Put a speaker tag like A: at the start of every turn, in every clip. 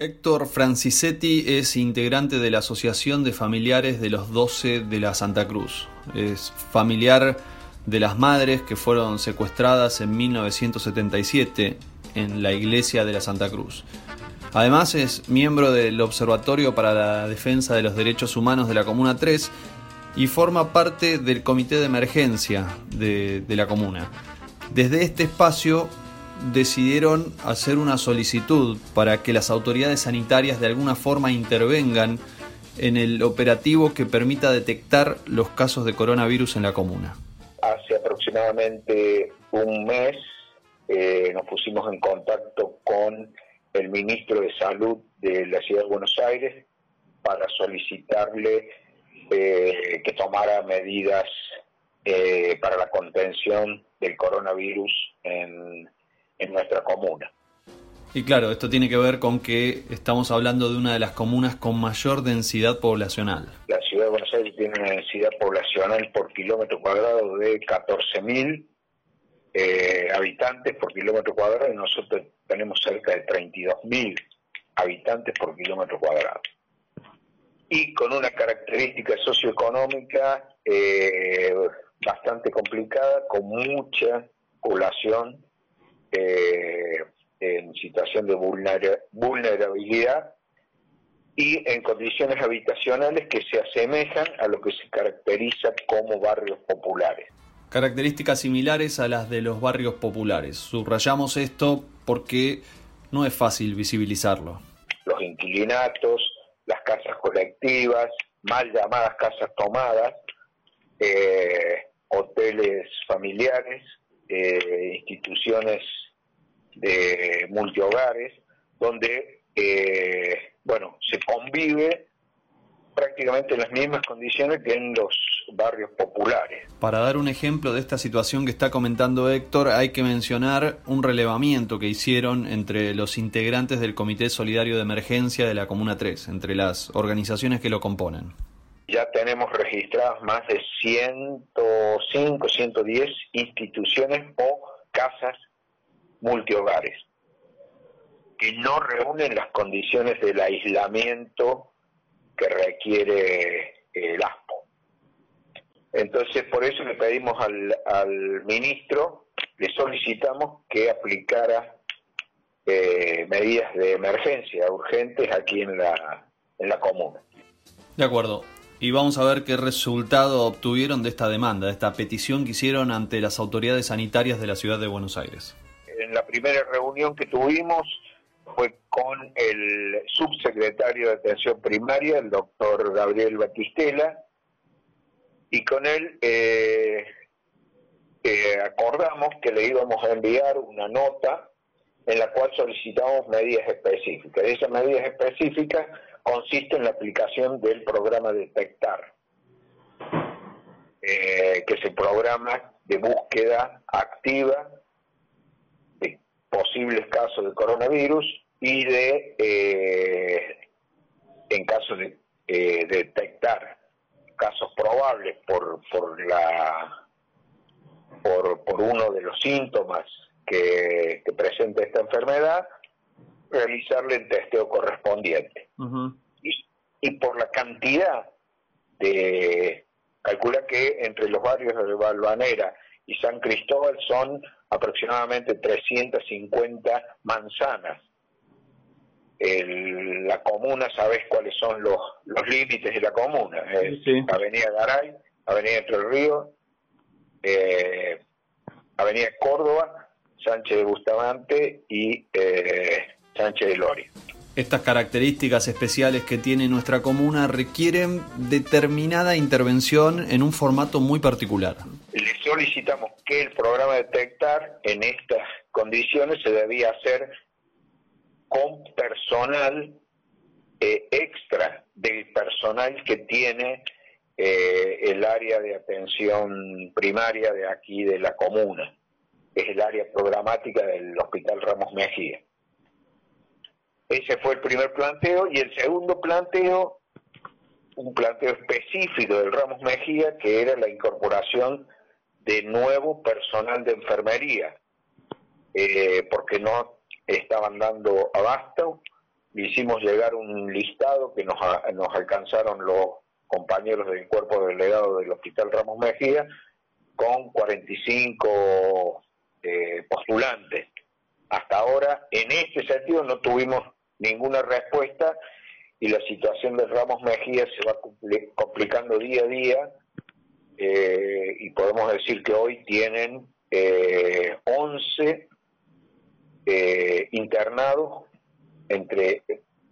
A: Héctor Francisetti es integrante de la Asociación de Familiares de los Doce de la Santa Cruz. Es familiar de las madres que fueron secuestradas en 1977 en la iglesia de la Santa Cruz. Además es miembro del Observatorio para la Defensa de los Derechos Humanos de la Comuna 3 y forma parte del Comité de Emergencia de, de la Comuna. Desde este espacio decidieron hacer una solicitud para que las autoridades sanitarias de alguna forma intervengan en el operativo que permita detectar los casos de coronavirus en la comuna.
B: Hace aproximadamente un mes eh, nos pusimos en contacto con el ministro de Salud de la Ciudad de Buenos Aires para solicitarle eh, que tomara medidas eh, para la contención del coronavirus en, en nuestra comuna.
A: Y claro, esto tiene que ver con que estamos hablando de una de las comunas con mayor densidad poblacional.
B: La ciudad de Buenos Aires tiene una densidad poblacional por kilómetro cuadrado de 14.000 eh, habitantes por kilómetro cuadrado y nosotros tenemos cerca de 32.000 habitantes por kilómetro cuadrado. Y con una característica socioeconómica eh, bastante complicada, con mucha población eh, en situación de vulnerabilidad y en condiciones habitacionales que se asemejan a lo que se caracteriza como barrios populares.
A: Características similares a las de los barrios populares. Subrayamos esto porque no es fácil visibilizarlo.
B: Los inquilinatos, las casas colectivas, mal llamadas casas tomadas, eh, hoteles familiares, eh, instituciones de multihogares, donde, eh, bueno, se convive prácticamente en las mismas condiciones que en los barrios populares.
A: Para dar un ejemplo de esta situación que está comentando Héctor, hay que mencionar un relevamiento que hicieron entre los integrantes del Comité Solidario de Emergencia de la Comuna 3, entre las organizaciones que lo componen.
B: Ya tenemos registradas más de 105, 110 instituciones o casas multihogares, que no reúnen las condiciones del aislamiento que requiere el ASPO. Entonces, por eso le pedimos al, ministro, le solicitamos que aplicara eh, medidas de emergencia urgentes aquí en la, en la comuna.
A: De acuerdo. Y vamos a ver qué resultado obtuvieron de esta demanda, de esta petición que hicieron ante las autoridades sanitarias de la ciudad de Buenos Aires
B: en la primera reunión que tuvimos fue con el subsecretario de Atención Primaria, el doctor Gabriel Batistela, y con él eh, eh, acordamos que le íbamos a enviar una nota en la cual solicitamos medidas específicas. Esas medidas específicas consisten en la aplicación del programa Detectar, eh, que es el programa de búsqueda activa posibles casos de coronavirus y de, eh, en caso de eh, detectar casos probables por, por, la, por, por uno de los síntomas que, presenta esta enfermedad, realizarle el testeo correspondiente. y, y por la cantidad de, calcula que entre los barrios de Balvanera y San Cristóbal son aproximadamente 350 manzanas. la comuna, ¿sabes cuáles son los, los límites de la comuna? Avenida Garay, Avenida Entre Ríos, eh, Avenida Córdoba, Sánchez de Bustamante y eh, Sánchez de Lori.
A: Estas características especiales que tiene nuestra comuna requieren determinada intervención en un formato muy particular.
B: Le solicitamos que el programa Detectar en estas condiciones se debía hacer con personal eh, extra del personal que tiene eh, el área de atención primaria de aquí de la comuna, es el área programática del Hospital Ramos Mejía. Ese fue el primer planteo y el segundo planteo, un planteo específico del Ramos Mejía, que era la incorporación de nuevo personal de enfermería, eh, porque no estaban dando abasto hicimos llegar un listado que nos, nos alcanzaron los compañeros del cuerpo delegado del Hospital Ramos Mejía con 45 eh, postulantes. Hasta ahora, en este sentido, no tuvimos ninguna respuesta y la situación de Ramos Mejía se va complicando día a día eh, y podemos decir que hoy tienen eh, 11 eh, internados entre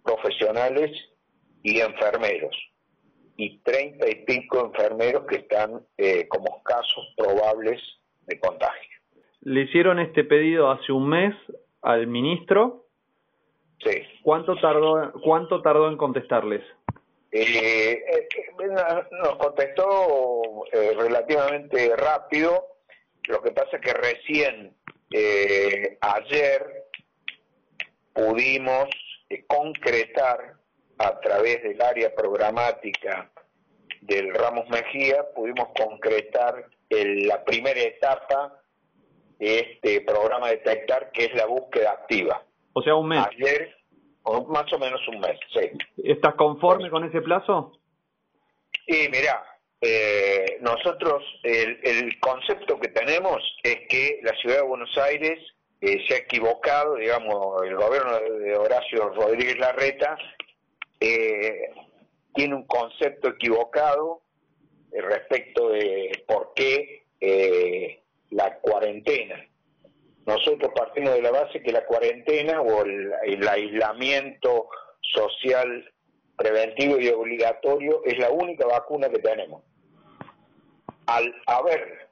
B: profesionales y enfermeros y 30 y pico enfermeros que están eh, como casos probables de contagio.
A: Le hicieron este pedido hace un mes al ministro.
B: Sí.
A: ¿Cuánto tardó, cuánto tardó en contestarles?
B: Eh, eh, nos contestó relativamente rápido. Lo que pasa es que recién ayer pudimos concretar a través del área programática del Ramos Mejía, pudimos concretar la primera etapa de este programa Detectar, que es la búsqueda activa.
A: O sea, un mes.
B: Ayer, más o menos un mes, sí.
A: ¿Estás conforme con ese plazo?
B: Sí, mira, eh, nosotros, el, concepto que tenemos es que la ciudad de Buenos Aires eh, se ha equivocado, digamos, el gobierno de Horacio Rodríguez Larreta eh, tiene un concepto equivocado eh, respecto de por qué eh, la cuarentena. Nosotros partimos de la base que la cuarentena o el, aislamiento social preventivo y obligatorio es la única vacuna que tenemos. Al haber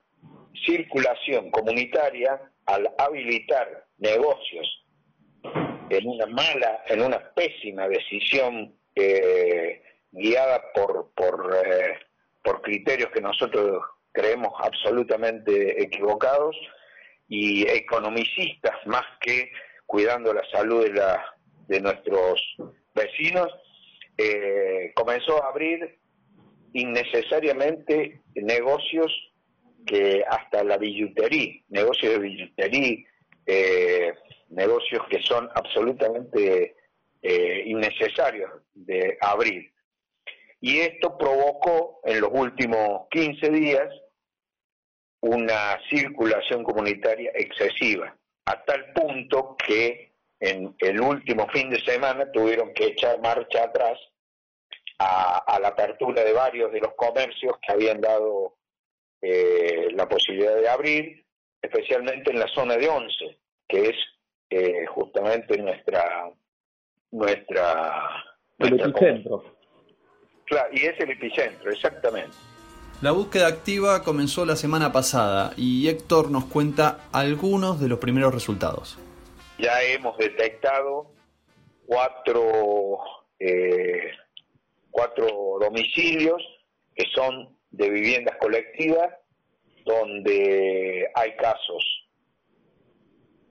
B: circulación comunitaria, al habilitar negocios en una mala, en una pésima decisión eh, guiada por, por, eh, por criterios que nosotros creemos absolutamente equivocados y economicistas más que cuidando la salud de, la, de nuestros vecinos, eh, comenzó a abrir innecesariamente negocios que hasta la billutería, negocios de billutería, eh, negocios que son absolutamente eh, innecesarios de abrir. Y esto provocó en los últimos 15 días una circulación comunitaria excesiva, a tal punto que en el último fin de semana tuvieron que echar marcha atrás a, la apertura de varios de los comercios que habían dado eh, la posibilidad de abrir, especialmente en la zona de Once, que es eh, justamente nuestra nuestra...
A: El epicentro.
B: Claro, y es el epicentro, exactamente.
A: La búsqueda activa comenzó la semana pasada y Héctor nos cuenta algunos de los primeros resultados.
B: Ya hemos detectado cuatro, eh, cuatro domicilios que son de viviendas colectivas donde hay casos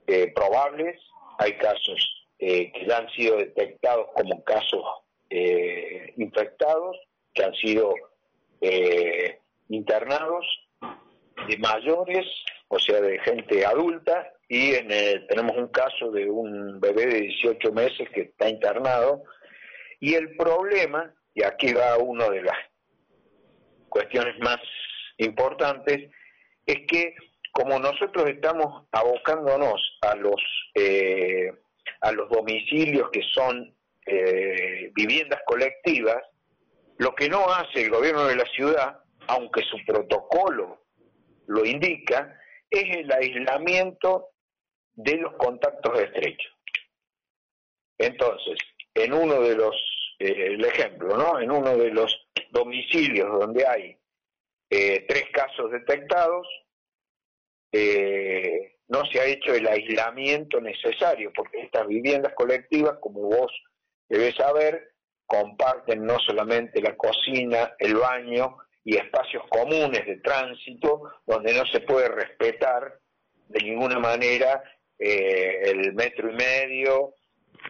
B: eh, probables, hay casos eh, que ya han sido detectados como casos eh, infectados, que han sido eh, internados, de mayores, o sea, de gente adulta, y en tenemos un caso de un bebé de 18 meses que está internado, y el problema, y aquí va una de las cuestiones más importantes, es que como nosotros estamos abocándonos a los eh, a los domicilios que son eh, viviendas colectivas, lo que no hace el gobierno de la ciudad, aunque su protocolo lo indica, es el aislamiento de los contactos estrechos. Entonces, en uno de los, eh, el ejemplo, ¿no? En uno de los domicilios donde hay eh, tres casos detectados, eh, no se ha hecho el aislamiento necesario, porque estas viviendas colectivas, como vos debes saber, comparten no solamente la cocina, el baño y espacios comunes de tránsito, donde no se puede respetar de ninguna manera eh, el metro y medio,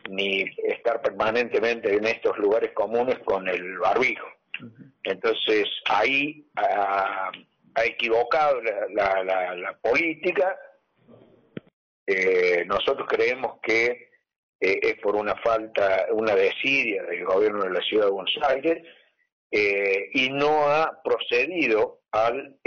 B: ni estar permanentemente en estos lugares comunes con el barbijo. Entonces ahí ha, equivocado la política eh, nosotros creemos que eh, es por una falta, una desidia del gobierno de la ciudad de Buenos Aires eh, y no ha procedido al,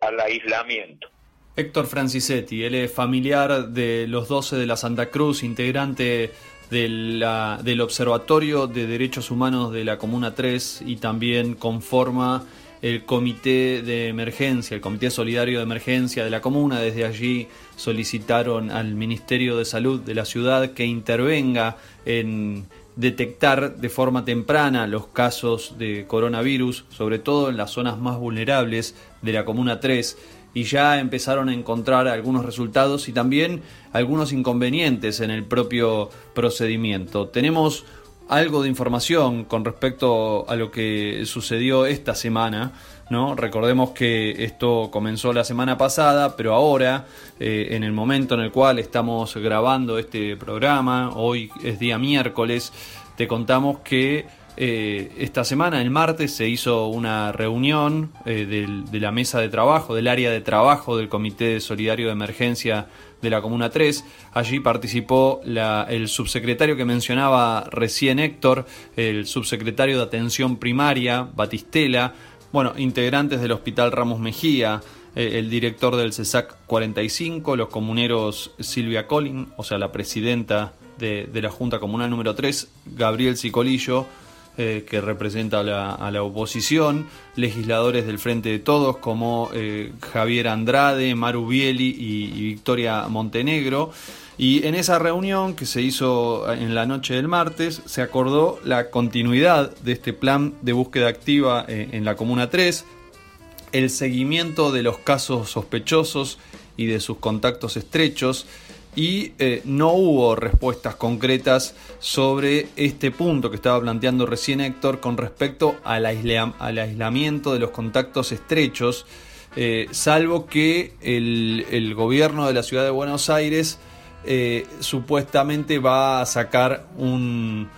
B: al aislamiento.
A: Héctor Francisetti, él es familiar de los 12 de la Santa Cruz, integrante del Observatorio de Derechos Humanos de la Comuna 3 y también conforma el Comité de Emergencia, el Comité Solidario de Emergencia de la Comuna. Desde allí solicitaron al Ministerio de Salud de la ciudad que intervenga en detectar de forma temprana los casos de coronavirus, sobre todo en las zonas más vulnerables de la Comuna 3 y ya empezaron a encontrar algunos resultados y también algunos inconvenientes en el propio procedimiento. Tenemos algo de información con respecto a lo que sucedió esta semana. ¿No? Recordemos que esto comenzó la semana pasada, pero ahora, eh, en el momento en el cual estamos grabando este programa, hoy es día miércoles, te contamos que eh, esta semana, el martes, se hizo una reunión eh, de la mesa de trabajo, del área de trabajo del Comité Solidario de Emergencia de la Comuna 3. Allí participó el subsecretario que mencionaba recién Héctor, el subsecretario de Atención Primaria, Batistela, bueno, integrantes del Hospital Ramos Mejía, eh, el director del CESAC 45, los comuneros Silvia Collin, o sea, la presidenta de, la Junta Comunal número 3, Gabriel Cicolillo, eh, que representa a la, oposición, legisladores del Frente de Todos como eh, Javier Andrade, Maru Bieli y, Victoria Montenegro. Y en esa reunión que se hizo en la noche del martes se acordó la continuidad de este plan de búsqueda activa eh, en la Comuna 3, el seguimiento de los casos sospechosos y de sus contactos estrechos, y eh, no hubo respuestas concretas sobre este punto que estaba planteando recién Héctor con respecto al, aislamiento de los contactos estrechos, eh, salvo que el, gobierno de la ciudad de Buenos Aires eh, supuestamente va a sacar un,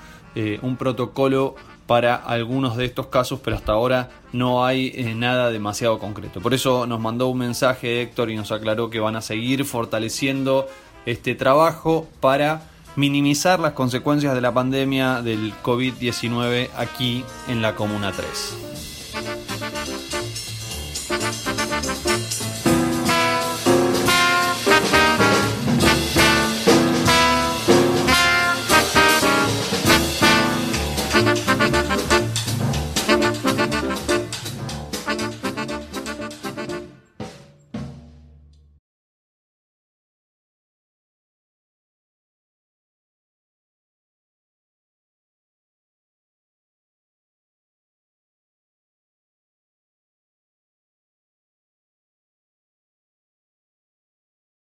A: un, protocolo para algunos de estos casos, pero hasta ahora no hay nada demasiado concreto. Por eso nos mandó un mensaje Héctor y nos aclaró que van a seguir fortaleciendo este trabajo para minimizar las consecuencias de la pandemia del COVID-19 aquí en la Comuna 3.